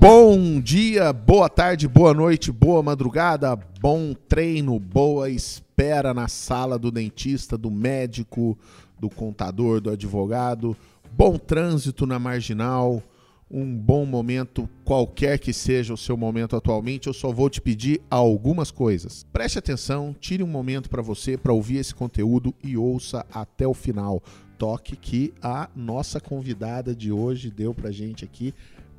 Bom dia, boa tarde, boa noite, boa madrugada, bom treino, boa espera na sala do dentista, do médico, do contador, do advogado, bom trânsito na marginal, um bom momento, qualquer que seja o seu momento atualmente, eu só vou te pedir algumas coisas. Preste atenção, tire um momento para você para ouvir esse conteúdo e ouça até o final. Toque que a nossa convidada de hoje deu pra gente aqui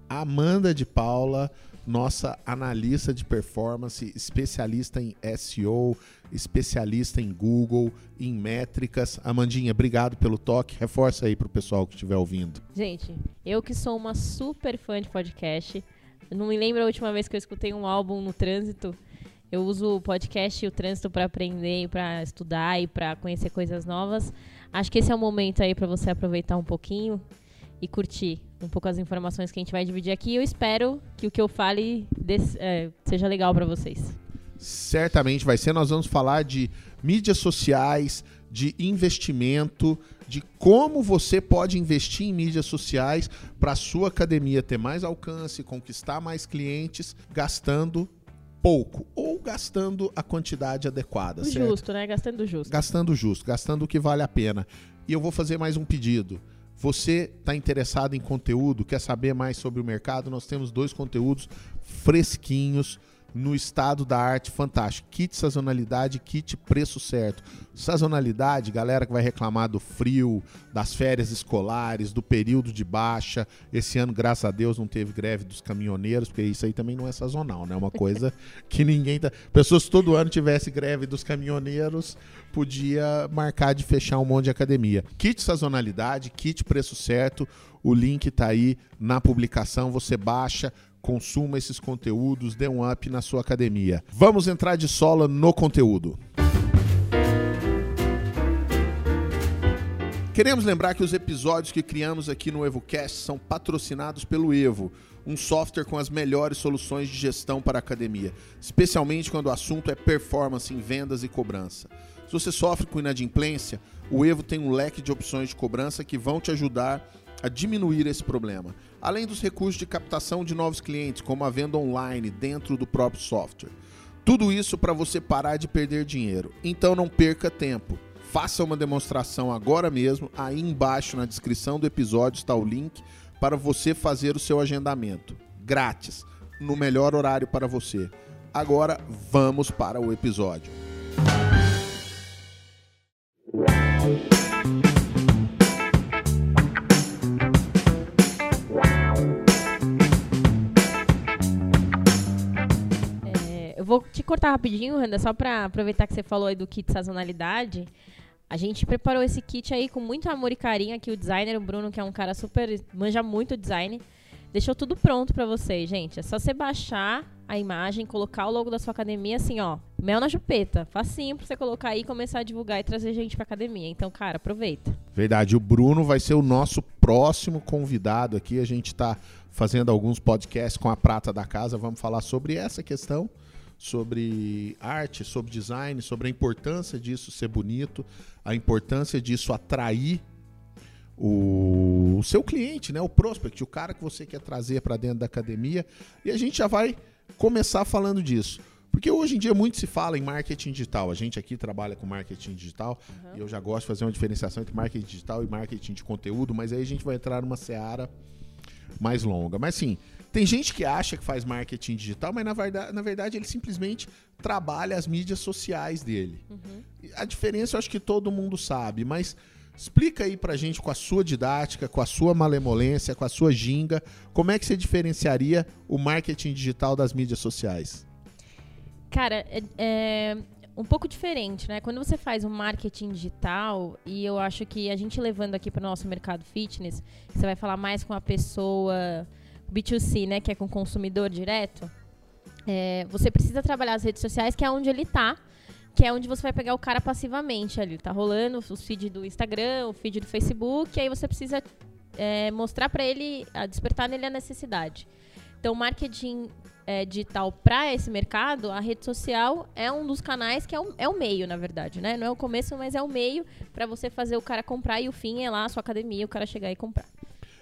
Amanda de Paula, nossa analista de performance, especialista em SEO, especialista em Google, em métricas. Amandinha, obrigado pelo toque. Reforça aí para o pessoal que estiver ouvindo. Gente, eu que sou uma super fã de podcast, não me lembro a última vez que eu escutei um álbum no trânsito. Eu uso o podcast e o trânsito para aprender, para estudar e para conhecer coisas novas. Acho que esse é o momento aí para você aproveitar um pouquinho e curtir um pouco as informações que a gente vai dividir aqui. Eu espero que o que eu fale desse, é, seja legal para vocês. Certamente vai ser. Nós vamos falar de mídias sociais, de investimento, de como você pode investir em mídias sociais para a sua academia ter mais alcance, conquistar mais clientes, gastando pouco ou gastando a quantidade adequada. O certo? justo, né? Gastando justo. Gastando justo, gastando o que vale a pena. E eu vou fazer mais um pedido. Você está interessado em conteúdo, quer saber mais sobre o mercado? Nós temos dois conteúdos fresquinhos no estado da arte fantástico. Kit sazonalidade, kit preço certo. Sazonalidade, galera que vai reclamar do frio, das férias escolares, do período de baixa. Esse ano, graças a Deus, não teve greve dos caminhoneiros, porque isso aí também não é sazonal, né? É uma coisa que ninguém tá. Pessoas se todo ano tivesse greve dos caminhoneiros, podia marcar de fechar um monte de academia. Kit sazonalidade, kit preço certo. O link tá aí na publicação, você baixa, consuma esses conteúdos, dê um up na sua academia. Vamos entrar de sola no conteúdo. Queremos lembrar que os episódios que criamos aqui no EvoCast são patrocinados pelo Evo, um software com as melhores soluções de gestão para a academia, especialmente quando o assunto é performance em vendas e cobrança. Se você sofre com inadimplência, o Evo tem um leque de opções de cobrança que vão te ajudar a diminuir esse problema, além dos recursos de captação de novos clientes, como a venda online dentro do próprio software. Tudo isso para você parar de perder dinheiro. Então não perca tempo. Faça uma demonstração agora mesmo. Aí embaixo na descrição do episódio está o link para você fazer o seu agendamento. Grátis, no melhor horário para você. Agora vamos para o episódio. É, vou te cortar rapidinho, Randa, só para aproveitar que você falou aí do kit sazonalidade. A gente preparou esse kit aí com muito amor e carinho aqui. O designer, o Bruno, que é um cara super. manja muito design. Deixou tudo pronto para vocês, gente. É só você baixar a imagem, colocar o logo da sua academia, assim, ó. Mel na chupeta. Facinho pra você colocar aí começar a divulgar e trazer gente pra academia. Então, cara, aproveita. Verdade, o Bruno vai ser o nosso próximo convidado aqui. A gente está fazendo alguns podcasts com a prata da casa. Vamos falar sobre essa questão, sobre arte, sobre design, sobre a importância disso ser bonito, a importância disso atrair o, seu cliente, né, o prospect, o cara que você quer trazer para dentro da academia. E a gente já vai começar falando disso. Porque hoje em dia muito se fala em marketing digital. A gente aqui trabalha com marketing digital e eu já gosto de fazer uma diferenciação entre marketing digital e marketing de conteúdo, mas aí a gente vai entrar numa seara mais longa. Mas sim, tem gente que acha que faz marketing digital, mas na verdade, na verdade ele simplesmente trabalha as mídias sociais dele. A diferença eu acho que todo mundo sabe, mas explica aí pra gente com a sua didática, com a sua malemolência, com a sua ginga, como é que você diferenciaria o marketing digital das mídias sociais? Cara, é, é um pouco diferente, né? Quando você faz um marketing digital, e eu acho que a gente levando aqui para o nosso mercado fitness, você vai falar mais com a pessoa B2C, né? Que é com o consumidor direto. é, você precisa trabalhar as redes sociais, que é onde ele está. Que é onde você vai pegar o cara passivamente ali. Tá rolando o feed do Instagram, o feed do Facebook, aí você precisa é, mostrar para ele, despertar nele a necessidade. Então, marketing é, digital para esse mercado, a rede social é um dos canais que é o, é o meio, na verdade, né? Não é o começo, mas é o meio para você fazer o cara comprar e o fim é lá a sua academia, o cara chegar e comprar.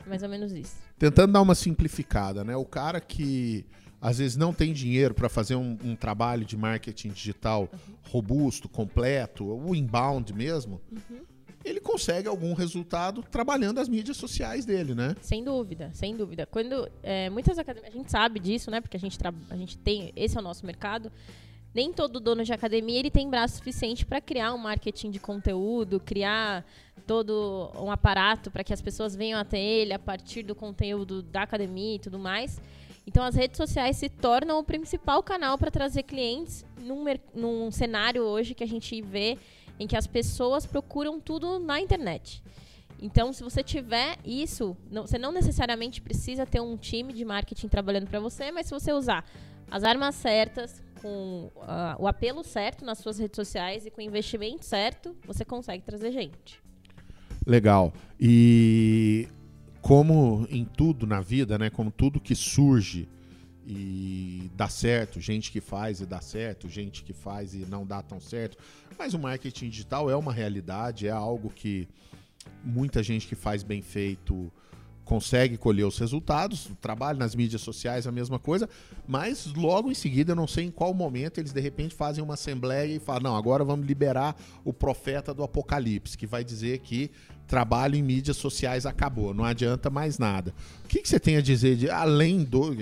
Mais ou menos isso. Tentando dar uma simplificada, né? O cara que às vezes não tem dinheiro para fazer um, um, trabalho de marketing digital uhum. robusto, completo, o inbound mesmo, uhum. ele consegue algum resultado trabalhando as mídias sociais dele, né? Sem dúvida, sem dúvida. Quando é, muitas academias, a gente sabe disso, né? Porque a gente, a gente tem, esse é o nosso mercado. Nem todo dono de academia ele tem braço suficiente para criar um marketing de conteúdo, criar todo um aparato para que as pessoas venham até ele a partir do conteúdo da academia e tudo mais. Então, as redes sociais se tornam o principal canal para trazer clientes num, num cenário hoje que a gente vê em que as pessoas procuram tudo na internet. Então, se você tiver isso, não, você não necessariamente precisa ter um time de marketing trabalhando para você, mas se você usar as armas certas, com uh, o apelo certo nas suas redes sociais e com o investimento certo, você consegue trazer gente. Legal. E como em tudo na vida, né? Como tudo que surge e dá certo, gente que faz e dá certo, gente que faz e não dá tão certo. Mas o marketing digital é uma realidade, é algo que muita gente que faz bem feito consegue colher os resultados. O trabalho nas mídias sociais é a mesma coisa, mas logo em seguida, eu não sei em qual momento, eles de repente fazem uma assembleia e falam: não, agora vamos liberar o profeta do apocalipse, que vai dizer que trabalho em mídias sociais acabou, não adianta mais nada. O que, que você tem a dizer de além do.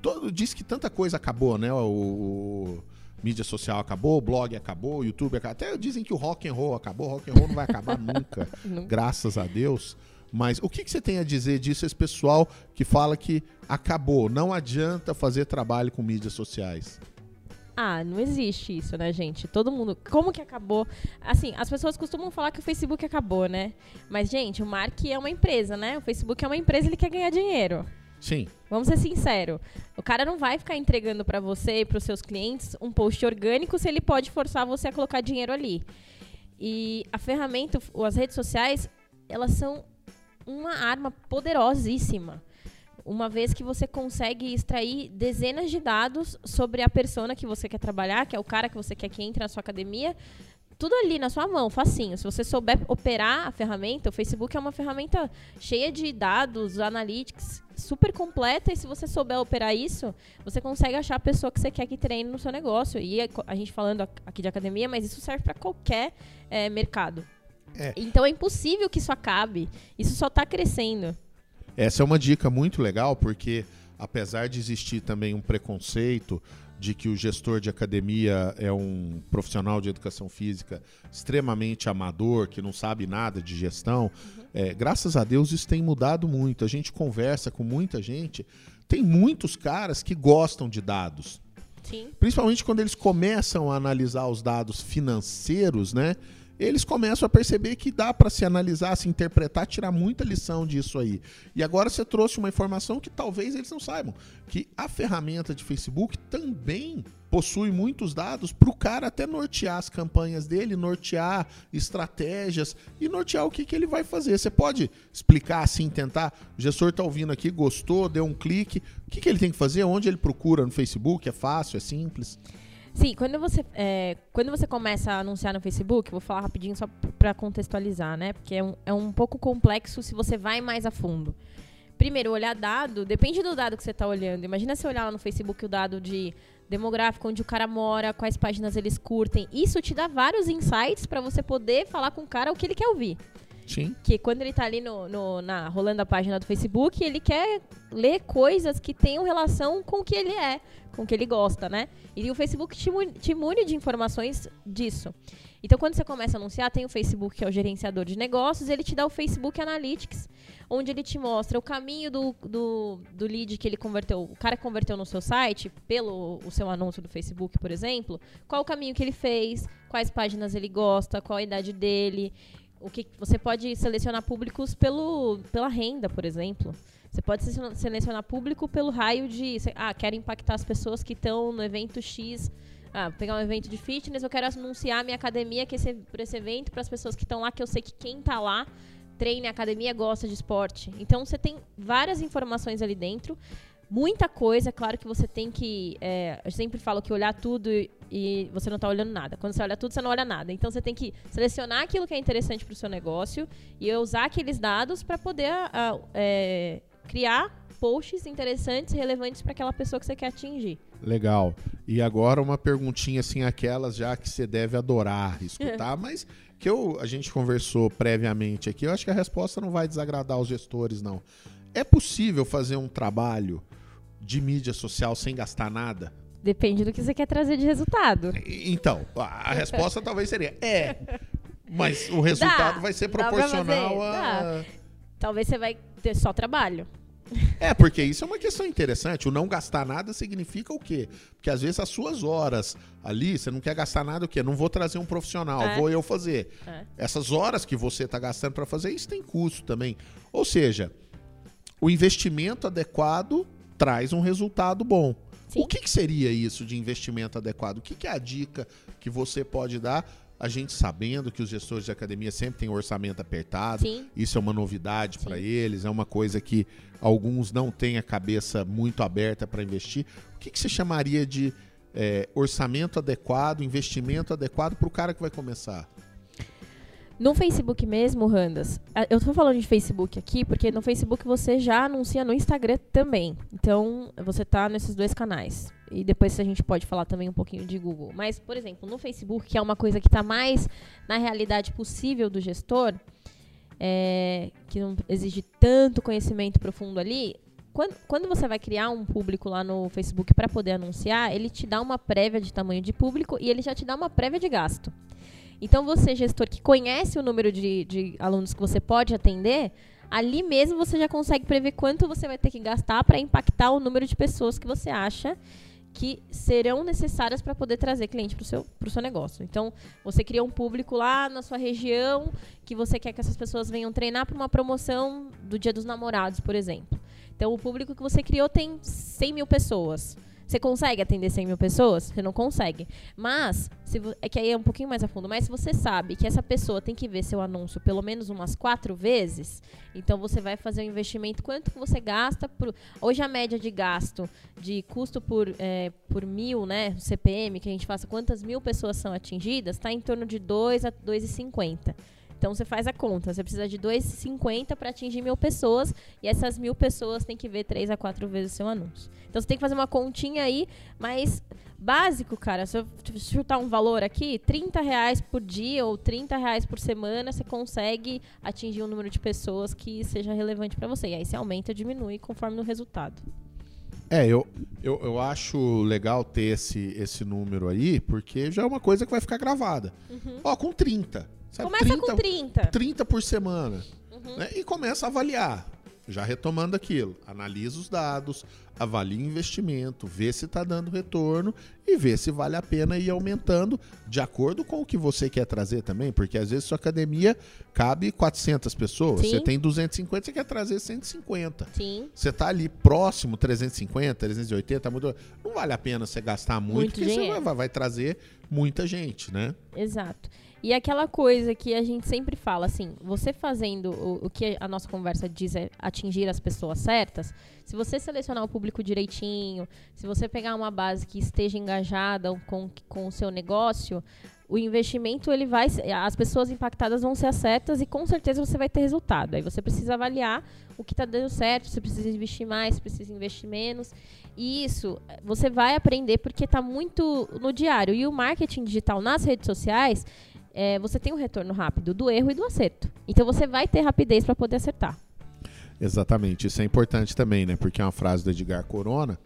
Todo, diz que tanta coisa acabou, né? O, o mídia social acabou, o blog acabou, YouTube acabou. Até dizem que o rock and roll acabou, rock and roll não vai acabar nunca, graças a Deus. Mas o que, que você tem a dizer disso, esse pessoal que fala que acabou, não adianta fazer trabalho com mídias sociais? Ah, não existe isso, né, gente? Todo mundo. Como que acabou? Assim, as pessoas costumam falar que o Facebook acabou, né? Mas, gente, o Mark é uma empresa, né? O Facebook é uma empresa, ele quer ganhar dinheiro. Sim. Vamos ser sinceros. O cara não vai ficar entregando para você e para os seus clientes um post orgânico se ele pode forçar você a colocar dinheiro ali. E a ferramenta, as redes sociais, elas são uma arma poderosíssima uma vez que você consegue extrair dezenas de dados sobre a persona que você quer trabalhar, que é o cara que você quer que entre na sua academia, tudo ali na sua mão, facinho. Se você souber operar a ferramenta, o Facebook é uma ferramenta cheia de dados, analytics, super completa. E se você souber operar isso, você consegue achar a pessoa que você quer que treine no seu negócio. E a gente falando aqui de academia, mas isso serve para qualquer é, mercado. É. Então é impossível que isso acabe. Isso só está crescendo. Essa é uma dica muito legal, porque apesar de existir também um preconceito de que o gestor de academia é um profissional de educação física extremamente amador, que não sabe nada de gestão, uhum. é, graças a Deus isso tem mudado muito. A gente conversa com muita gente, tem muitos caras que gostam de dados. Sim. Principalmente quando eles começam a analisar os dados financeiros, né? Eles começam a perceber que dá para se analisar, se interpretar, tirar muita lição disso aí. E agora você trouxe uma informação que talvez eles não saibam, que a ferramenta de Facebook também possui muitos dados para o cara até nortear as campanhas dele, nortear estratégias e nortear o que, que ele vai fazer. Você pode explicar assim, tentar. O gestor está ouvindo aqui, gostou, deu um clique. O que, que ele tem que fazer? Onde ele procura? No Facebook? É fácil? É simples? Sim, quando você, é, quando você começa a anunciar no Facebook, vou falar rapidinho só para contextualizar, né? Porque é um, é um pouco complexo se você vai mais a fundo. Primeiro, olhar dado, depende do dado que você está olhando. Imagina você olhar lá no Facebook o dado de demográfico, onde o cara mora, quais páginas eles curtem. Isso te dá vários insights para você poder falar com o cara o que ele quer ouvir. Sim. Que quando ele está ali no, no, na, rolando a página do Facebook, ele quer ler coisas que tenham relação com o que ele é, com o que ele gosta, né? E o Facebook te, te mune de informações disso. Então, quando você começa a anunciar, tem o Facebook, que é o gerenciador de negócios, ele te dá o Facebook Analytics, onde ele te mostra o caminho do, do, do lead que ele converteu, o cara que converteu no seu site, pelo o seu anúncio do Facebook, por exemplo, qual o caminho que ele fez, quais páginas ele gosta, qual a idade dele. O que você pode selecionar públicos pelo, pela renda, por exemplo. Você pode selecionar público pelo raio de. Ah, quero impactar as pessoas que estão no evento X. Ah, pegar um evento de fitness, eu quero anunciar minha academia que esse, por esse evento para as pessoas que estão lá, que eu sei que quem está lá treina academia, gosta de esporte. Então você tem várias informações ali dentro. Muita coisa. Claro que você tem que. É, eu sempre falo que olhar tudo e, e você não está olhando nada. Quando você olha tudo, você não olha nada. Então você tem que selecionar aquilo que é interessante para o seu negócio e usar aqueles dados para poder a, é, criar posts interessantes, relevantes para aquela pessoa que você quer atingir. Legal. E agora uma perguntinha assim, aquelas já que você deve adorar escutar, mas que eu, a gente conversou previamente aqui, eu acho que a resposta não vai desagradar os gestores, não. É possível fazer um trabalho de mídia social sem gastar nada? Depende do que você quer trazer de resultado. Então, a resposta talvez seria é, mas o resultado Dá, vai ser dá proporcional a. Talvez você vai ter só trabalho. É, porque isso é uma questão interessante. O não gastar nada significa o quê? Porque às vezes as suas horas ali, você não quer gastar nada o quê? Não vou trazer um profissional, É. vou eu fazer. É. Essas horas que você está gastando para fazer, isso tem custo também. Ou seja, o investimento adequado traz um resultado bom. Sim. O que, que seria isso de investimento adequado? O que, que é a dica que você pode dar? A gente sabendo que os gestores de academia sempre têm um orçamento apertado, Sim. isso é uma novidade para eles, é uma coisa que alguns não têm a cabeça muito aberta para investir. O que, que você chamaria de é, orçamento adequado, investimento adequado para o cara que vai começar? No Facebook mesmo, Randas, eu tô falando de Facebook aqui porque no Facebook você já anuncia no Instagram também. Então, você tá nesses dois canais. E depois a gente pode falar também um pouquinho de Google. Mas, por exemplo, no Facebook, que é uma coisa que tá mais na realidade possível do gestor, é, que não exige tanto conhecimento profundo ali, quando, quando você vai criar um público lá no Facebook para poder anunciar, ele te dá uma prévia de tamanho de público e ele já te dá uma prévia de gasto. Então, você, gestor que conhece o número de, de alunos que você pode atender, ali mesmo você já consegue prever quanto você vai ter que gastar para impactar o número de pessoas que você acha que serão necessárias para poder trazer cliente para o seu, seu negócio. Então, você cria um público lá na sua região que você quer que essas pessoas venham treinar para uma promoção do Dia dos Namorados, por exemplo. Então, o público que você criou tem 100 mil pessoas. Você consegue atender 100 mil pessoas? Você não consegue. Mas, se é que aí é um pouquinho mais a fundo, mas se você sabe que essa pessoa tem que ver seu anúncio pelo menos umas quatro vezes, então você vai fazer um investimento. Quanto que você gasta? Por, hoje a média de gasto de custo por, é, por mil, né? CPM, que a gente faça quantas mil pessoas são atingidas, está em torno de 2 a 2,50. Então você faz a conta, você precisa de 2,50 para atingir mil pessoas e essas mil pessoas têm que ver três a quatro vezes o seu anúncio. Então você tem que fazer uma continha aí, mas básico, cara. Se eu chutar um valor aqui, 30 reais por dia ou 30 reais por semana, você consegue atingir um número de pessoas que seja relevante para você. E aí você aumenta ou diminui conforme o resultado. É, eu, eu, eu acho legal ter esse, esse número aí, porque já é uma coisa que vai ficar gravada. Ó, com 30. Sabe? Começa com 30. 30 por semana. Uhum. né? E começa a avaliar. Já retomando aquilo. Analisa os dados, avalia o investimento, vê se está dando retorno e vê se vale a pena ir aumentando de acordo com o que você quer trazer também. Porque às vezes sua academia cabe 400 pessoas. Sim. Você tem 250, você quer trazer 150. Sim. Você tá ali próximo, 350, 380, muito- não vale a pena você gastar muito, Muito porque você dinheiro. vai, vai trazer muita gente, né? Exato. E aquela coisa que a gente sempre fala, assim, você fazendo o, o que a nossa conversa diz é atingir as pessoas certas, se você selecionar o público direitinho, se você pegar uma base que esteja engajada com, com o seu negócio, o investimento ele vai as pessoas impactadas vão ser as certas e com certeza você vai ter resultado. Aí você precisa avaliar o que está dando certo, você precisa investir mais, precisa investir menos. E isso você vai aprender porque está muito no diário. E o marketing digital nas redes sociais, eh, você tem um retorno rápido do erro e do acerto. Então você vai ter rapidez para poder acertar. Exatamente, isso é importante também, né? Porque é uma frase do Edgar Corona,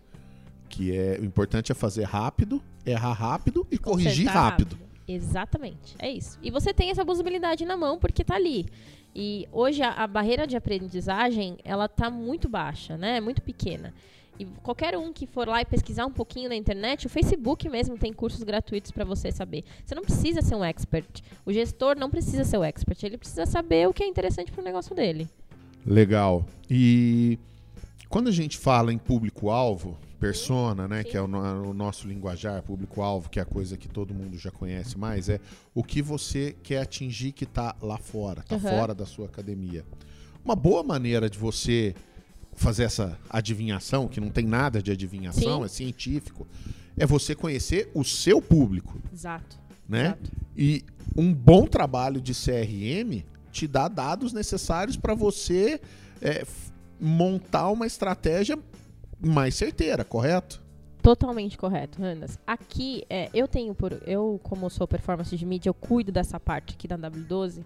que é o importante é fazer rápido, errar rápido e corrigir Acertar rápido. Exatamente, é isso. E você tem essa possibilidade na mão porque tá ali. E hoje a, a barreira de aprendizagem, ela tá muito baixa, né? Muito pequena. E qualquer um que for lá e pesquisar um pouquinho na internet, o Facebook mesmo tem cursos gratuitos para você saber. Você não precisa ser um expert. O gestor não precisa ser o expert, ele precisa saber o que é interessante para o negócio dele. Legal. E quando a gente fala em público-alvo, persona, né, Sim. que é o, o nosso linguajar, público-alvo, que é a coisa que todo mundo já conhece mais, é o que você quer atingir que está lá fora, está Uhum. fora da sua academia. Uma boa maneira de você fazer essa adivinhação, que não tem nada de adivinhação, Sim. é científico, é você conhecer o seu público, Exato. né? Exato. E um bom trabalho de CRM te dá dados necessários para você é, montar uma estratégia mais certeira, correto? Totalmente correto, Randas. Aqui, é, eu tenho por. Eu, como sou performance de mídia, eu cuido dessa parte aqui da W12.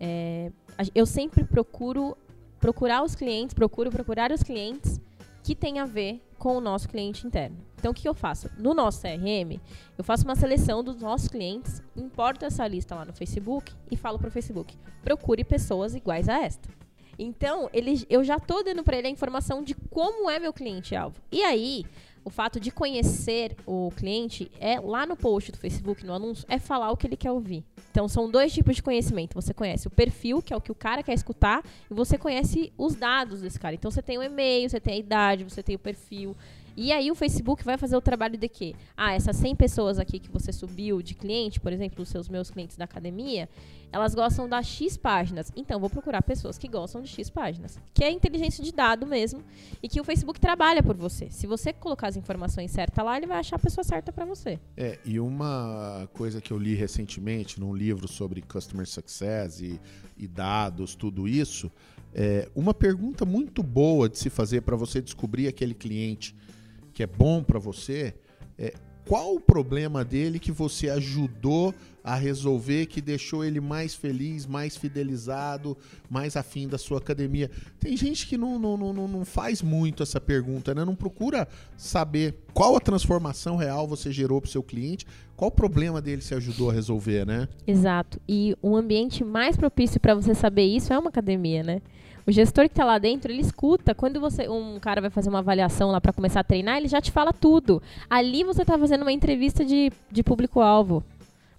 É, eu sempre procuro procurar os clientes, procuro procurar os clientes que tem a ver com o nosso cliente interno. Então, o que eu faço? No nosso CRM, eu faço uma seleção dos nossos clientes, importo essa lista lá no Facebook e falo para o Facebook: procure pessoas iguais a esta. Então, ele, eu já tô dando para ele a informação de como é meu cliente-alvo. E aí, o fato de conhecer o cliente é lá no post do Facebook, no anúncio, é falar o que ele quer ouvir. Então, são dois tipos de conhecimento. Você conhece o perfil, que é o que o cara quer escutar, e você conhece os dados desse cara. Então, você tem o e-mail, você tem a idade, você tem o perfil. E aí, o Facebook vai fazer o trabalho de quê? Ah, essas 100 pessoas aqui que você subiu de cliente, por exemplo, os seus meus clientes da academia, elas gostam das X páginas. Então, vou procurar pessoas que gostam de X páginas. Que é inteligência de dado mesmo. E que o Facebook trabalha por você. Se você colocar as informações certas lá, ele vai achar a pessoa certa para você. É, e uma coisa que eu li recentemente num livro sobre Customer Success e, e dados, tudo isso, é uma pergunta muito boa de se fazer para você descobrir aquele cliente que é bom para você é qual o problema dele que você ajudou a resolver, que deixou ele mais feliz, mais fidelizado, mais afim da sua academia. Tem gente que não, não, não, não faz muito essa pergunta, né? Não procura saber qual a transformação real você gerou para o seu cliente, qual o problema dele se ajudou a resolver, né? Exato. E um ambiente mais propício para você saber isso é uma academia, né? O gestor que tá lá dentro, ele escuta. Quando você um cara vai fazer uma avaliação lá para começar a treinar, ele já te fala tudo. Ali você tá fazendo uma entrevista de, de público-alvo.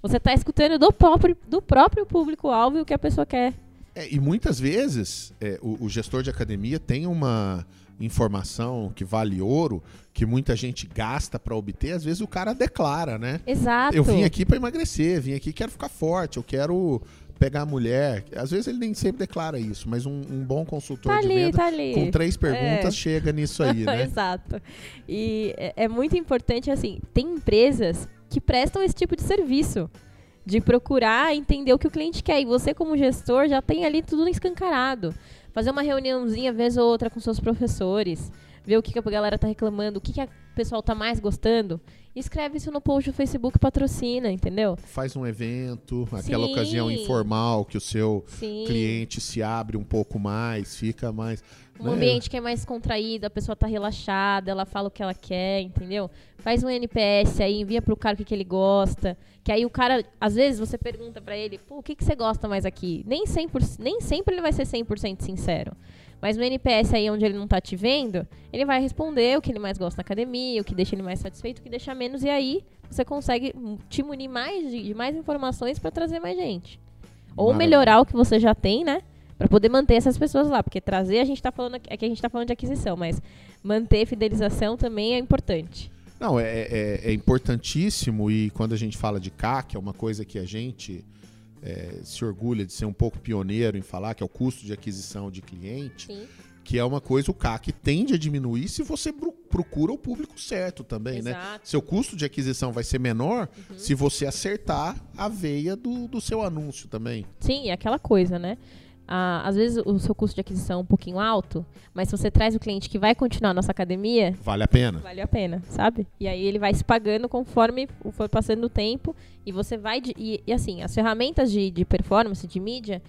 Você tá escutando do próprio, do próprio público-alvo o que a pessoa quer. É, e muitas vezes é, o, o gestor de academia tem uma informação que vale ouro, que muita gente gasta para obter, às vezes o cara declara, né? Exato. Eu vim aqui para emagrecer, vim aqui quero ficar forte, eu quero pegar a mulher. Às vezes ele nem sempre declara isso, mas um, um bom consultor Tá de ali, venda tá ali. com três perguntas É. chega nisso aí, né? Exato. E é, é muito importante, assim, tem empresas que prestam esse tipo de serviço. De procurar entender o que o cliente quer. E você, como gestor, já tem ali tudo escancarado. Fazer uma reuniãozinha vez ou outra com seus professores. Ver o que, que a galera tá reclamando, o que, que a pessoal tá mais gostando. Escreve isso no post do Facebook patrocina, entendeu? Faz um evento, aquela Sim. ocasião informal que o seu Sim. cliente se abre um pouco mais, fica mais. Um né? ambiente que é mais contraído, a pessoa tá relaxada, ela fala o que ela quer, entendeu? Faz um NPS aí, envia pro cara o que, que ele gosta. Que aí o cara, às vezes você pergunta pra ele, pô, o que, que você gosta mais aqui? Nem, 100%, nem sempre ele vai ser 100% sincero. Mas no NPS aí onde ele não tá te vendo, ele vai responder o que ele mais gosta na academia, o que deixa ele mais satisfeito, o que deixa menos. E aí você consegue te munir mais de, de mais informações pra trazer mais gente. Ou Maravilha. melhorar o que você já tem, né? Pra poder manter essas pessoas lá. Porque trazer, a gente tá falando aqui, aqui a gente tá falando de aquisição, mas manter fidelização também é importante. Não, é, é- é importantíssimo e quando a gente fala de CAC, é uma coisa que a gente é, se orgulha de ser um pouco pioneiro em falar, que é o custo de aquisição de cliente, Sim. que é uma coisa o CAC tende a diminuir se você procura o público certo também, né? Exato. Seu custo de aquisição vai ser menor se você acertar a veia do, do seu anúncio também. Sim, é aquela coisa, né? Ah, às vezes o seu custo de aquisição é um pouquinho alto, mas se você traz o cliente que vai continuar a nossa academia, Vale a pena. vale a pena, sabe? E aí ele vai se pagando conforme for passando o tempo e você vai. de- e, e assim, as ferramentas de, de performance, de mídia,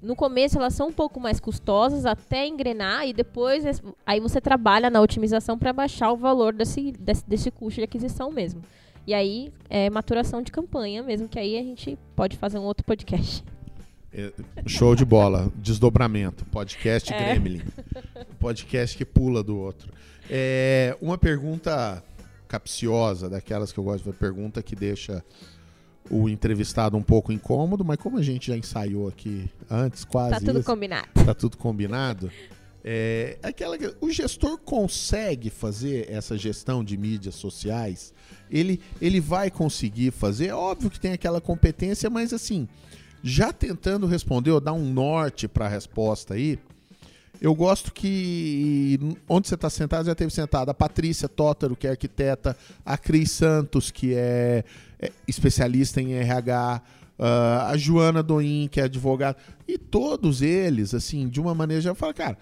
no começo elas são um pouco mais custosas até engrenar e depois aí você trabalha na otimização para baixar o valor desse, desse, desse custo de aquisição mesmo. E aí é maturação de campanha mesmo, que aí a gente pode fazer um outro podcast. É, show de bola. Desdobramento. Podcast É. Gremlin. Podcast que pula do outro. É, uma pergunta capciosa, daquelas que eu gosto de ver, pergunta que deixa o entrevistado um pouco incômodo, mas como a gente já ensaiou aqui antes, quase Tá tudo isso, combinado. tá tudo combinado. É, aquela, que- o gestor consegue fazer essa gestão de mídias sociais? Ele, ele vai conseguir fazer? É óbvio que tem aquela competência, mas assim, já tentando responder ou dar um norte para a resposta aí, Eu gosto que onde você está sentado, já teve sentado a Patrícia Tótaro, que é arquiteta, a Cris Santos, que é, é especialista em RH, uh, a Joana Doim, que é advogada, e todos eles, assim, de uma maneira já fala, cara,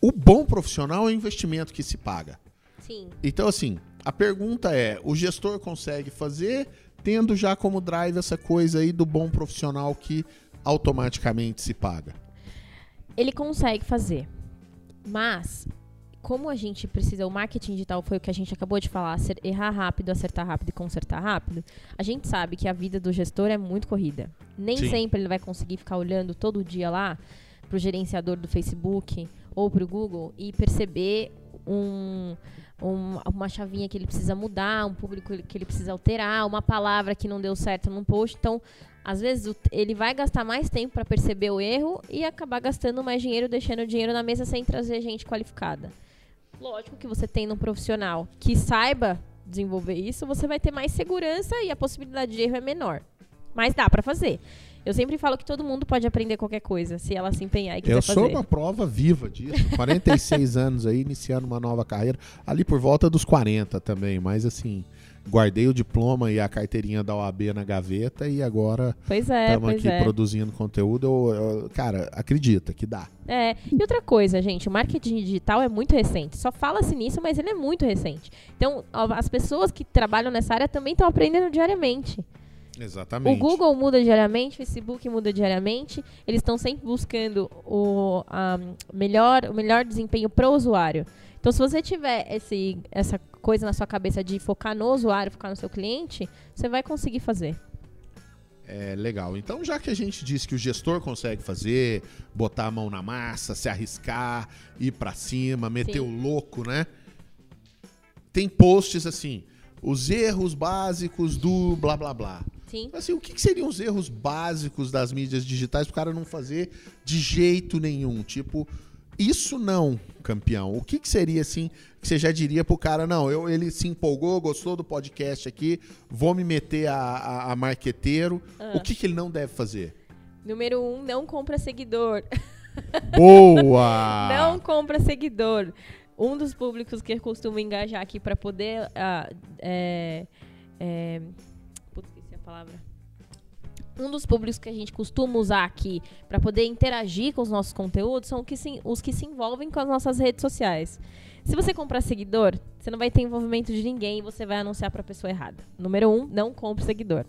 o bom profissional é o investimento que se paga. Sim. Então, assim, a pergunta é: o gestor consegue fazer, tendo já como drive essa coisa aí do bom profissional que automaticamente se paga? Ele consegue fazer. Mas, como a gente precisa, o marketing digital foi o que a gente acabou de falar, ser, errar rápido, acertar rápido e consertar rápido, a gente sabe que a vida do gestor é muito corrida. Nem Sim. sempre ele vai conseguir ficar olhando todo dia lá pro gerenciador do Facebook ou pro Google e perceber um, um, uma chavinha que ele precisa mudar, um público que ele precisa alterar, uma palavra que não deu certo num post. Então, às vezes ele vai gastar mais tempo para perceber o erro e acabar gastando mais dinheiro, deixando o dinheiro na mesa sem trazer gente qualificada. Lógico que você tendo um profissional que saiba desenvolver isso, você vai ter mais segurança e a possibilidade de erro é menor. Mas dá para fazer. Eu sempre falo que todo mundo pode aprender qualquer coisa, se ela se empenhar e quiser Eu sou fazer. uma prova viva disso. 46 anos aí, iniciando uma nova carreira. Ali por volta dos 40 também, mas assim, guardei o diploma e a carteirinha da OAB na gaveta e agora estamos é, aqui é. produzindo conteúdo. Eu, eu, cara, acredita que dá. É, e outra coisa, gente, o marketing digital é muito recente. Só fala-se nisso, mas ele é muito recente. Então, as pessoas que trabalham nessa área também estão aprendendo diariamente. Exatamente. O Google muda diariamente, o Facebook muda diariamente. Eles estão sempre buscando o, a melhor, o melhor desempenho para o usuário. Então, se você tiver esse, essa coisa na sua cabeça de focar no usuário, focar no seu cliente, você vai conseguir fazer. É legal. Então, já que a gente disse que o gestor consegue fazer, botar a mão na massa, se arriscar, ir para cima, meter Sim. o louco, né? Tem posts assim, os erros básicos do blá blá blá. Sim. Assim, o que, que seriam os erros básicos das mídias digitais para o cara não fazer de jeito nenhum? Tipo, isso não, campeão. O que, que seria assim que você já diria pro cara, não, eu, ele se empolgou, gostou do podcast aqui, vou me meter a, a, a marqueteiro. Ah. O que, que ele não deve fazer? Número um, não compra seguidor. Boa! não compra seguidor. Um dos públicos que eu costumo engajar aqui para poder uh, é, é, palavra. Um dos públicos que a gente costuma usar aqui para poder interagir com os nossos conteúdos são que se, os que se envolvem com as nossas redes sociais. Se você comprar seguidor, você não vai ter envolvimento de ninguém e você vai anunciar para a pessoa errada. Número um, não compre seguidor.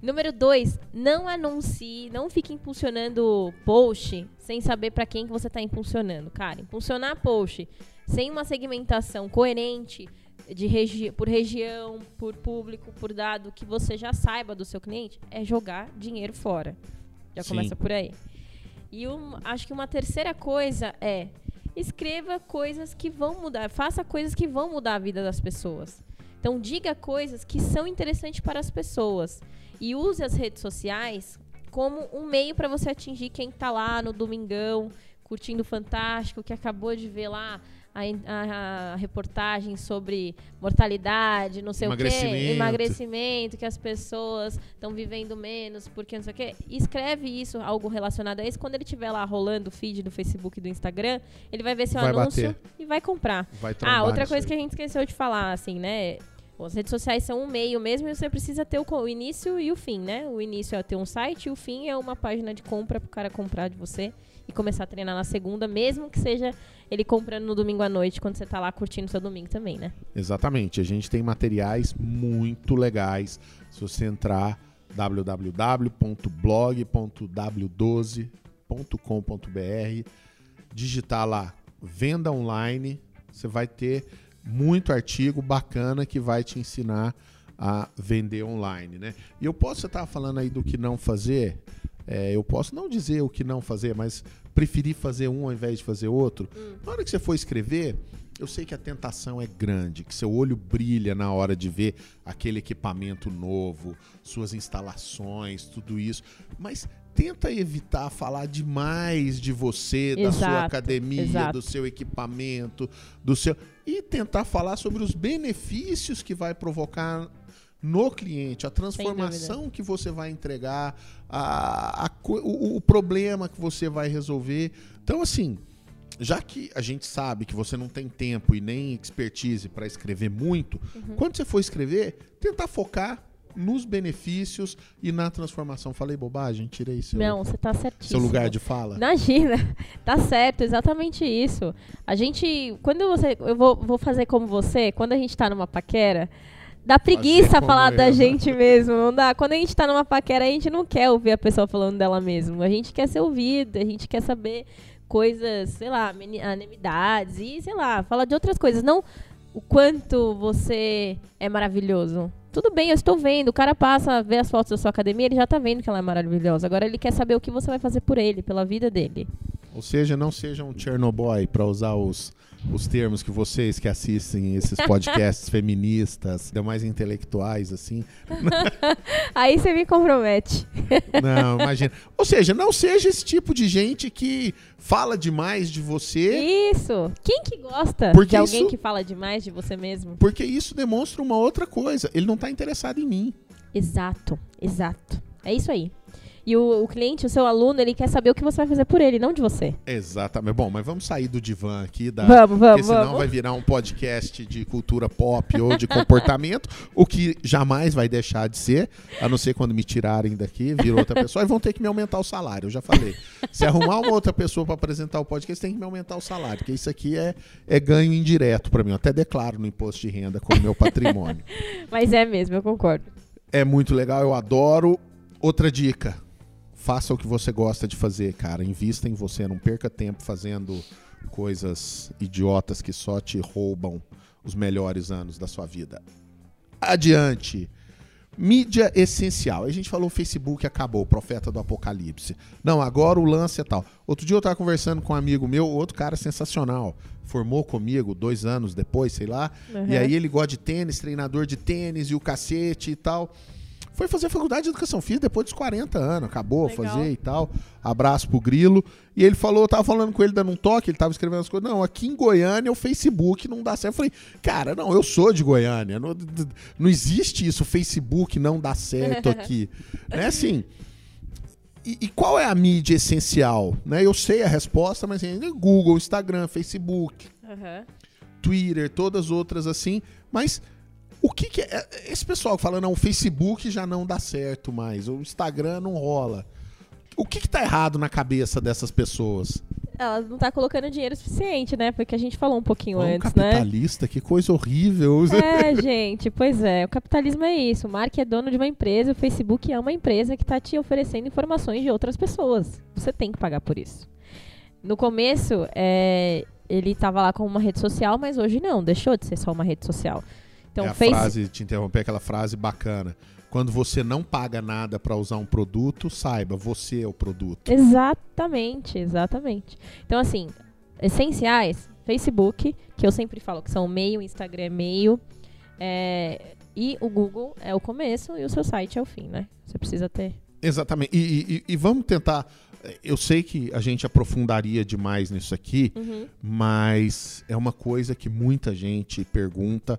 Número dois, não anuncie, não fique impulsionando post sem saber para quem que você está impulsionando. Cara, impulsionar post sem uma segmentação coerente, de regi por região, por público, por dado que você já saiba do seu cliente, é jogar dinheiro fora. Já Sim. começa por aí. E um, acho que uma terceira coisa é escreva coisas que vão mudar, faça coisas que vão mudar a vida das pessoas. Então diga coisas que são interessantes para as pessoas e use as redes sociais como um meio para você atingir quem está lá no domingão curtindo o Fantástico, que acabou de ver lá a, a, a, reportagem sobre mortalidade, não sei o quê, emagrecimento, que as pessoas estão vivendo menos, porque não sei o quê. Escreve isso, algo relacionado a isso. Quando ele estiver lá rolando o feed do Facebook e do Instagram, ele vai ver seu vai anúncio bater. e vai comprar. Vai ah, outra coisa que a gente esqueceu de falar, assim, né? As redes sociais são um meio mesmo e você precisa ter o, o, início e o fim, né? O início é ter um site e o fim é uma página de compra para o cara comprar de você e começar a treinar na segunda, mesmo que seja ele comprando no domingo à noite, quando você está lá curtindo seu domingo também, né? Exatamente. A gente tem materiais muito legais. Se você entrar www.blog.w12.com.br, digitar lá venda online, você vai ter muito artigo bacana que vai te ensinar a vender online, né? E eu posso estar falando aí do que não fazer, é, eu posso não dizer o que não fazer, mas preferir fazer um ao invés de fazer outro. Hum. Na hora que você for escrever, eu sei que a tentação é grande, que seu olho brilha na hora de ver aquele equipamento novo, suas instalações, tudo isso. Mas tenta evitar falar demais de você, exato, da sua academia, exato. do seu equipamento, do seu e tentar falar sobre os benefícios que vai provocar no cliente, a transformação que você vai entregar, a, a, o, o, problema que você vai resolver. Então, assim, já que a gente sabe que você não tem tempo e nem expertise para escrever muito, Uhum. quando você for escrever, tentar focar nos benefícios e na transformação. Falei bobagem? Tirei seu, Não, você tá seu certíssimo. lugar de fala? Imagina, tá certo, exatamente isso. A gente, quando você, eu vou, vou fazer como você, quando a gente tá numa paquera, dá preguiça falar da gente mesmo, não dá. Quando a gente tá numa paquera, a gente não quer ouvir a pessoa falando dela mesmo. A gente quer ser ouvida, a gente quer saber coisas, sei lá, anonimidades e, sei lá, falar de outras coisas, não o quanto você é maravilhoso. Tudo bem, eu estou vendo. O cara passa, vê as fotos da sua academia, ele já tá vendo que ela é maravilhosa. Agora ele quer saber o que você vai fazer por ele, pela vida dele. Ou seja, não seja um Chernobyl para usar os, os termos que vocês que assistem esses podcasts feministas, demais intelectuais, assim. Aí você me compromete. Não, imagina. Ou seja, não seja esse tipo de gente que fala demais de você, Isso. Quem que gosta Porque de alguém isso- que fala demais de você mesmo? porque isso demonstra uma outra coisa. Ele não tá interessado em mim. Exato, exato. É isso aí. E o, o cliente, o seu aluno, ele quer saber o que você vai fazer por ele, não de você. Exatamente. Bom, mas vamos sair do divã aqui da. Vamos, vamos, Porque senão vamos. vai virar um podcast de cultura pop ou de comportamento, o que jamais vai deixar de ser, a não ser quando me tirarem daqui, vir outra pessoa, e vão ter que me aumentar o salário, eu já falei. Se arrumar uma outra pessoa para apresentar o podcast, tem que me aumentar o salário, porque isso aqui é, é ganho indireto para mim. Eu até declaro no imposto de renda como meu patrimônio. Mas é mesmo, eu concordo. É muito legal, eu adoro. Outra dica: faça o que você gosta de fazer, cara. Invista em você, não perca tempo fazendo coisas idiotas que só te roubam os melhores anos da sua vida. Adiante. Mídia essencial. A gente falou Facebook acabou, o profeta do apocalipse. Não, agora o lance é tal. Outro dia eu tava conversando com um amigo meu, outro cara sensacional. Formou comigo dois anos depois, sei lá. Uhum. E aí ele gosta de tênis, treinador de tênis e o cacete e tal. Foi fazer faculdade de educação física depois dos 40 anos, acabou Legal. fazer e tal. Abraço pro Grilo. E ele falou, eu tava falando com ele dando um toque, ele tava escrevendo as coisas. Não, aqui em Goiânia o Facebook não dá certo. Eu falei, cara, não, eu sou de Goiânia. Não, não existe isso, o Facebook não dá certo aqui. né, assim. E, e qual é a mídia essencial? Né? Eu sei a resposta, mas assim, Google, Instagram, Facebook. Aham. Twitter, todas as outras assim, mas o que, que é. Esse pessoal que fala, não, o Facebook já não dá certo mais, o Instagram não rola. O que, que tá errado na cabeça dessas pessoas? Ela não tá colocando dinheiro suficiente, né? Porque a gente falou um pouquinho um antes, né? capitalista, que coisa horrível. É, gente, pois é. O capitalismo é isso. O Mark é dono de uma empresa, o Facebook é uma empresa que está te oferecendo informações de outras pessoas. Você tem que pagar por isso. No começo, é, ele estava lá como uma rede social, mas hoje não, deixou de ser só uma rede social. Então, é a Face- frase, te interromper, aquela frase bacana. Quando você não paga nada para usar um produto, saiba, você é o produto. Exatamente, exatamente. Então, assim, essenciais, Facebook, que eu sempre falo que são meio, Instagram é meio, é, e o Google é o começo e o seu site é o fim, né? Você precisa ter. Exatamente. E, e- e- vamos tentar. Eu sei que a gente aprofundaria demais nisso aqui, Uhum. mas é uma coisa que muita gente pergunta.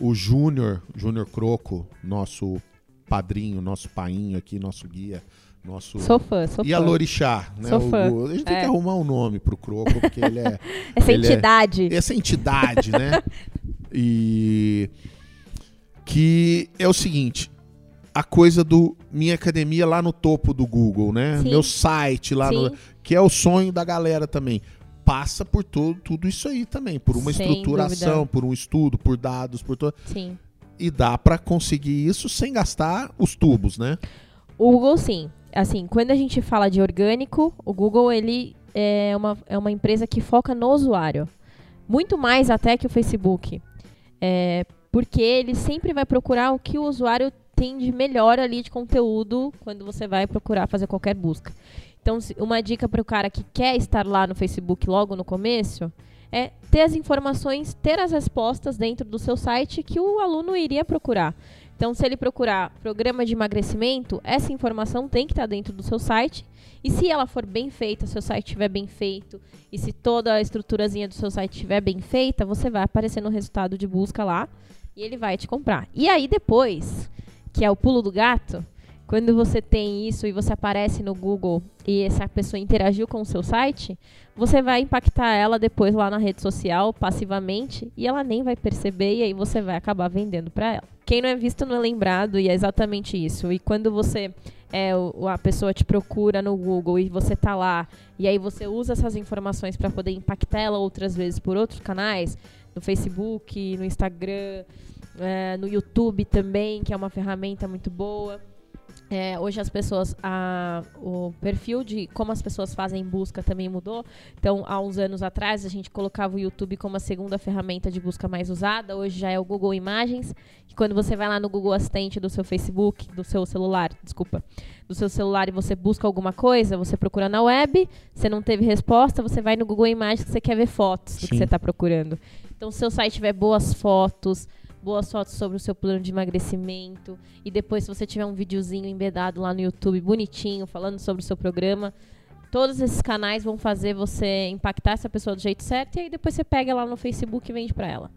O Júnior, Júnior Croco, nosso padrinho, nosso painho aqui, nosso guia, nosso. Sou fã, sou e fã. a Lorixá, né? Sou O- fã. o- a gente tem É. que arrumar um nome pro Croco, porque ele é Essa ele é- entidade. essa entidade, né? E que é o seguinte, a coisa do minha academia lá no topo do Google, né? Sim. Meu site lá no Sim. que é o sonho da galera também. Passa por todo, tudo isso aí também, por uma Sem estruturação, dúvida. por um estudo, por dados, por todo. Sim. E dá pra conseguir isso sem gastar os tubos, né? O Google, sim. Assim, quando a gente fala de orgânico, o Google, ele é uma, é uma empresa que foca no usuário. Muito mais até que o Facebook. É, porque ele sempre vai procurar o que o usuário tem de melhor ali de conteúdo quando você vai procurar fazer qualquer busca. Então, uma dica para o cara que quer estar lá no Facebook logo no começo é ter as informações, ter as respostas dentro do seu site que o aluno iria procurar. Então, se ele procurar programa de emagrecimento, essa informação tem que estar dentro do seu site. E se ela for bem feita, seu site estiver bem feito, e se toda a estruturazinha do seu site estiver bem feita, você vai aparecer no resultado de busca lá e ele vai te comprar. E aí depois, que é o pulo do gato, quando você tem isso e você aparece no Google e essa pessoa interagiu com o seu site, você vai impactar ela depois lá na rede social passivamente e ela nem vai perceber e aí você vai acabar vendendo para ela. Quem não é visto não é lembrado e é exatamente isso. E quando você é, a pessoa te procura no Google e você tá lá e aí você usa essas informações para poder impactar ela outras vezes por outros canais, no Facebook, no Instagram, é, no YouTube também, que é uma ferramenta muito boa. É, hoje as pessoas, a, o perfil de como as pessoas fazem busca também mudou. Então, há uns anos atrás, a gente colocava o YouTube como a segunda ferramenta de busca mais usada. Hoje já é o Google Imagens. Que quando você vai lá no Google Assistente do seu Facebook, do seu celular, desculpa, do seu celular e você busca alguma coisa, você procura na web, você não teve resposta, você vai no Google Imagens que você quer ver fotos do que você está procurando. Então, se o seu site tiver boas fotos, boas fotos sobre o seu plano de emagrecimento. E depois se você tiver um videozinho embedado lá no YouTube bonitinho falando sobre o seu programa, todos esses canais vão fazer você impactar essa pessoa do jeito certo. E aí depois você pega lá no Facebook e vende para ela.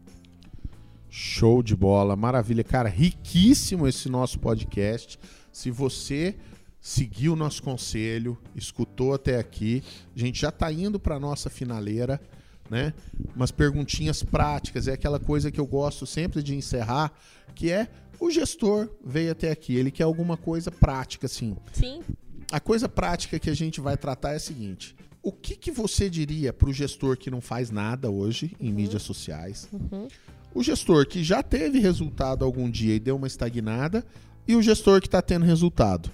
Show de bola, maravilha, cara, riquíssimo esse nosso podcast. Se você seguiu o nosso conselho, escutou até aqui, a gente já está indo para nossa finaleira né? Umas perguntinhas práticas, é aquela coisa que eu gosto sempre de encerrar, que é o gestor veio até aqui, ele quer alguma coisa prática, assim. Sim. A coisa prática que a gente vai tratar é a seguinte: o que, que você diria para o gestor que não faz nada hoje em uhum. mídias sociais? Uhum. O gestor que já teve resultado algum dia e deu uma estagnada, e o gestor que está tendo resultado.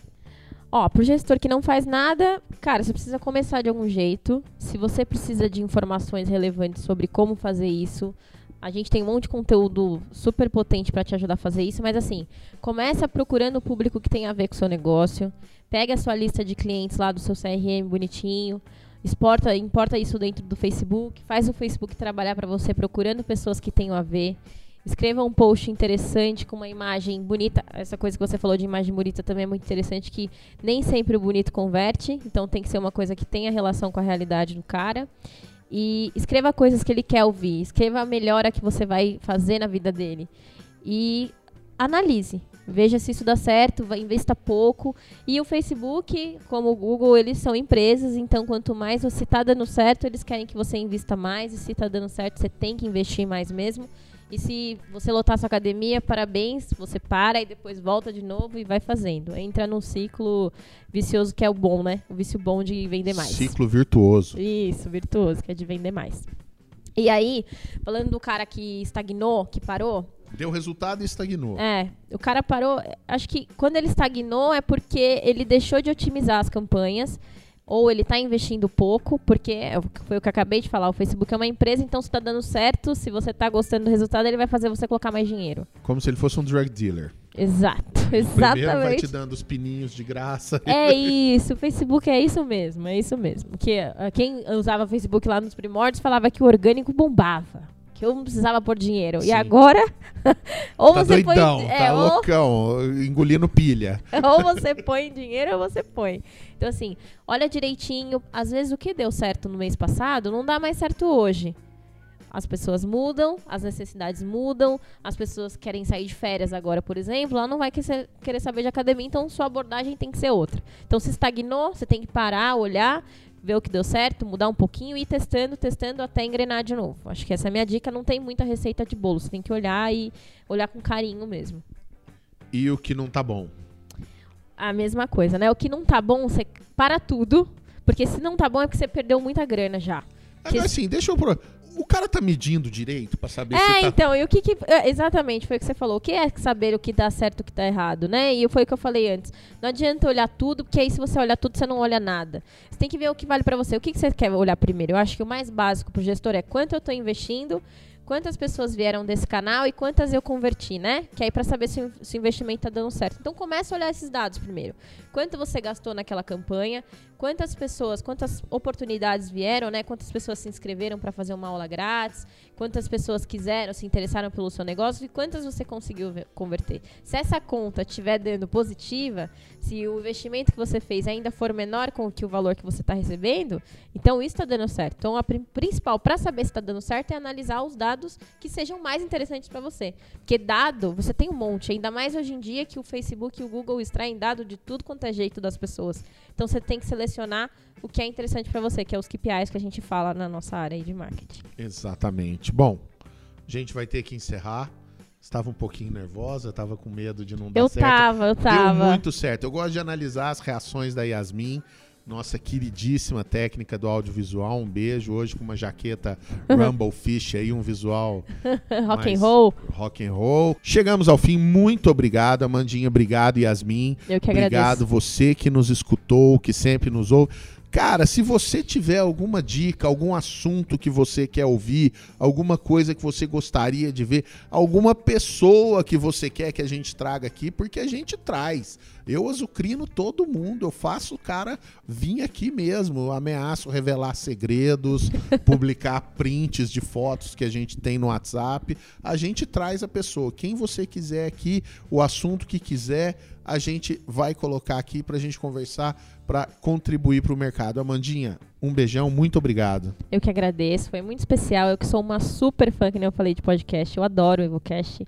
Ó, pro gestor que não faz nada, cara, você precisa começar de algum jeito. Se você precisa de informações relevantes sobre como fazer isso, a gente tem um monte de conteúdo super potente para te ajudar a fazer isso, mas assim, começa procurando o público que tem a ver com o seu negócio. Pega a sua lista de clientes lá do seu CRM bonitinho, exporta, importa isso dentro do Facebook, faz o Facebook trabalhar para você procurando pessoas que tenham a ver. Escreva um post interessante com uma imagem bonita. Essa coisa que você falou de imagem bonita também é muito interessante, que nem sempre o bonito converte. Então tem que ser uma coisa que tenha relação com a realidade do cara. E escreva coisas que ele quer ouvir. Escreva a melhora que você vai fazer na vida dele. E analise. Veja se isso dá certo, investa pouco. E o Facebook, como o Google, eles são empresas, então quanto mais você está dando certo, eles querem que você invista mais. E se está dando certo, você tem que investir mais mesmo. E se você lotar sua academia, parabéns, você para e depois volta de novo e vai fazendo. Entra num ciclo vicioso que é o bom, né? O vício bom de vender mais. Ciclo virtuoso. Isso, virtuoso, que é de vender mais. E aí, falando do cara que estagnou, que parou, Deu resultado e estagnou. É, o cara parou. Acho que quando ele estagnou é porque ele deixou de otimizar as campanhas ou ele está investindo pouco, porque é foi o que eu acabei de falar, o Facebook é uma empresa, então se está dando certo, se você está gostando do resultado, ele vai fazer você colocar mais dinheiro. Como se ele fosse um drug dealer. Exato, exatamente. Primeiro vai te dando os pininhos de graça. É isso, o Facebook é isso mesmo, é isso mesmo. Que ah, quem usava Facebook lá nos primórdios falava que o orgânico bombava que eu não precisava pôr dinheiro. Sim. E agora, ou tá você doidão, põe, é, tá ou, loucão, engolindo pilha. ou você põe dinheiro ou você põe. Então assim, olha direitinho, às vezes o que deu certo no mês passado não dá mais certo hoje. As pessoas mudam, as necessidades mudam, as pessoas querem sair de férias agora, por exemplo, ela não vai querer saber de academia, então sua abordagem tem que ser outra. Então, se estagnou, você tem que parar, olhar, ver o que deu certo, mudar um pouquinho e ir testando, testando até engrenar de novo. Acho que essa é a minha dica. Não tem muita receita de bolo. Você tem que olhar e olhar com carinho mesmo. E o que não tá bom? A mesma coisa, né? O que não tá bom, você para tudo. Porque se não tá bom é porque você perdeu muita grana já. É, assim, deixa eu o cara tá medindo direito para saber é, se tá... então, e o que, que é, exatamente foi o que você falou. O que é saber o que dá certo e o que tá errado, né? E foi o que eu falei antes. Não adianta olhar tudo, porque aí se você olhar tudo, você não olha nada. Você tem que ver o que vale para você. O que, que você quer olhar primeiro? Eu acho que o mais básico pro gestor é quanto eu tô investindo quantas pessoas vieram desse canal e quantas eu converti, né? Que aí para saber se, se, o investimento tá dando certo. Então começa a olhar esses dados primeiro. Quanto você gastou naquela campanha? Quantas pessoas, quantas oportunidades vieram, né? Quantas pessoas se inscreveram para fazer uma aula grátis? Quantas pessoas quiseram, se interessaram pelo seu negócio e quantas você conseguiu converter? Se essa conta estiver dando positiva, se o investimento que você fez ainda for menor com que o valor que você está recebendo, então isso está dando certo. Então, a principal para saber se está dando certo é analisar os dados que sejam mais interessantes para você. Porque dado, você tem um monte, ainda mais hoje em dia que o Facebook e o Google extraem dado de tudo quanto é jeito das pessoas. Então, você tem que selecionar o que é interessante para você, que é os KPIs que a gente fala na nossa área de marketing. Exatamente. Bom, a gente vai ter que encerrar estava um pouquinho nervosa, estava com medo de não dar eu certo. Eu tava, eu tava. Deu muito certo. Eu gosto de analisar as reações da Yasmin, nossa queridíssima técnica do audiovisual. Um beijo hoje com uma jaqueta Rumble Fish aí, um visual rock and roll. Rock and roll. Chegamos ao fim. Muito obrigado, Amandinha. Obrigado, Yasmin. Eu que obrigado agradeço. você que nos escutou, que sempre nos ouve. Cara, se você tiver alguma dica, algum assunto que você quer ouvir, alguma coisa que você gostaria de ver, alguma pessoa que você quer que a gente traga aqui, porque a gente traz. Eu azucrino todo mundo, eu faço o cara vir aqui mesmo, eu ameaço revelar segredos, publicar prints de fotos que a gente tem no WhatsApp. A gente traz a pessoa. Quem você quiser aqui, o assunto que quiser, a gente vai colocar aqui para a gente conversar para contribuir para o mercado. Amandinha, um beijão, muito obrigado. Eu que agradeço, foi muito especial. Eu que sou uma super fã, que nem eu falei, de podcast. Eu adoro o EvoCast.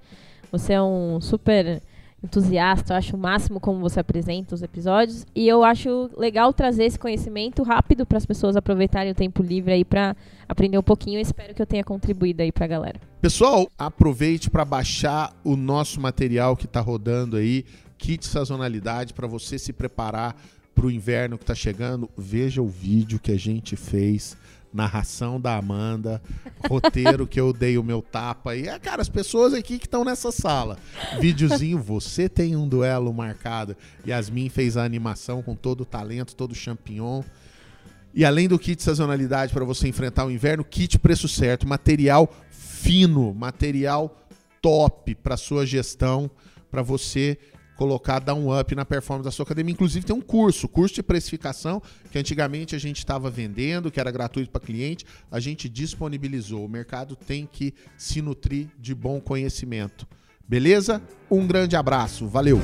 Você é um super entusiasta, eu acho o máximo como você apresenta os episódios e eu acho legal trazer esse conhecimento rápido para as pessoas aproveitarem o tempo livre aí para aprender um pouquinho. Eu espero que eu tenha contribuído aí para a galera. Pessoal, aproveite para baixar o nosso material que está rodando aí, kit sazonalidade para você se preparar para o inverno que está chegando, veja o vídeo que a gente fez, narração da Amanda, roteiro que eu dei o meu tapa. E, é, cara, as pessoas aqui que estão nessa sala. Videozinho, você tem um duelo marcado. Yasmin fez a animação com todo o talento, todo o champignon. E além do kit sazonalidade para você enfrentar o inverno, kit preço certo, material fino, material top para sua gestão, para você colocar, dar um up na performance da sua academia. Inclusive tem um curso, curso de precificação, que antigamente a gente estava vendendo, que era gratuito para cliente, a gente disponibilizou. O mercado tem que se nutrir de bom conhecimento. Beleza? Um grande abraço, valeu!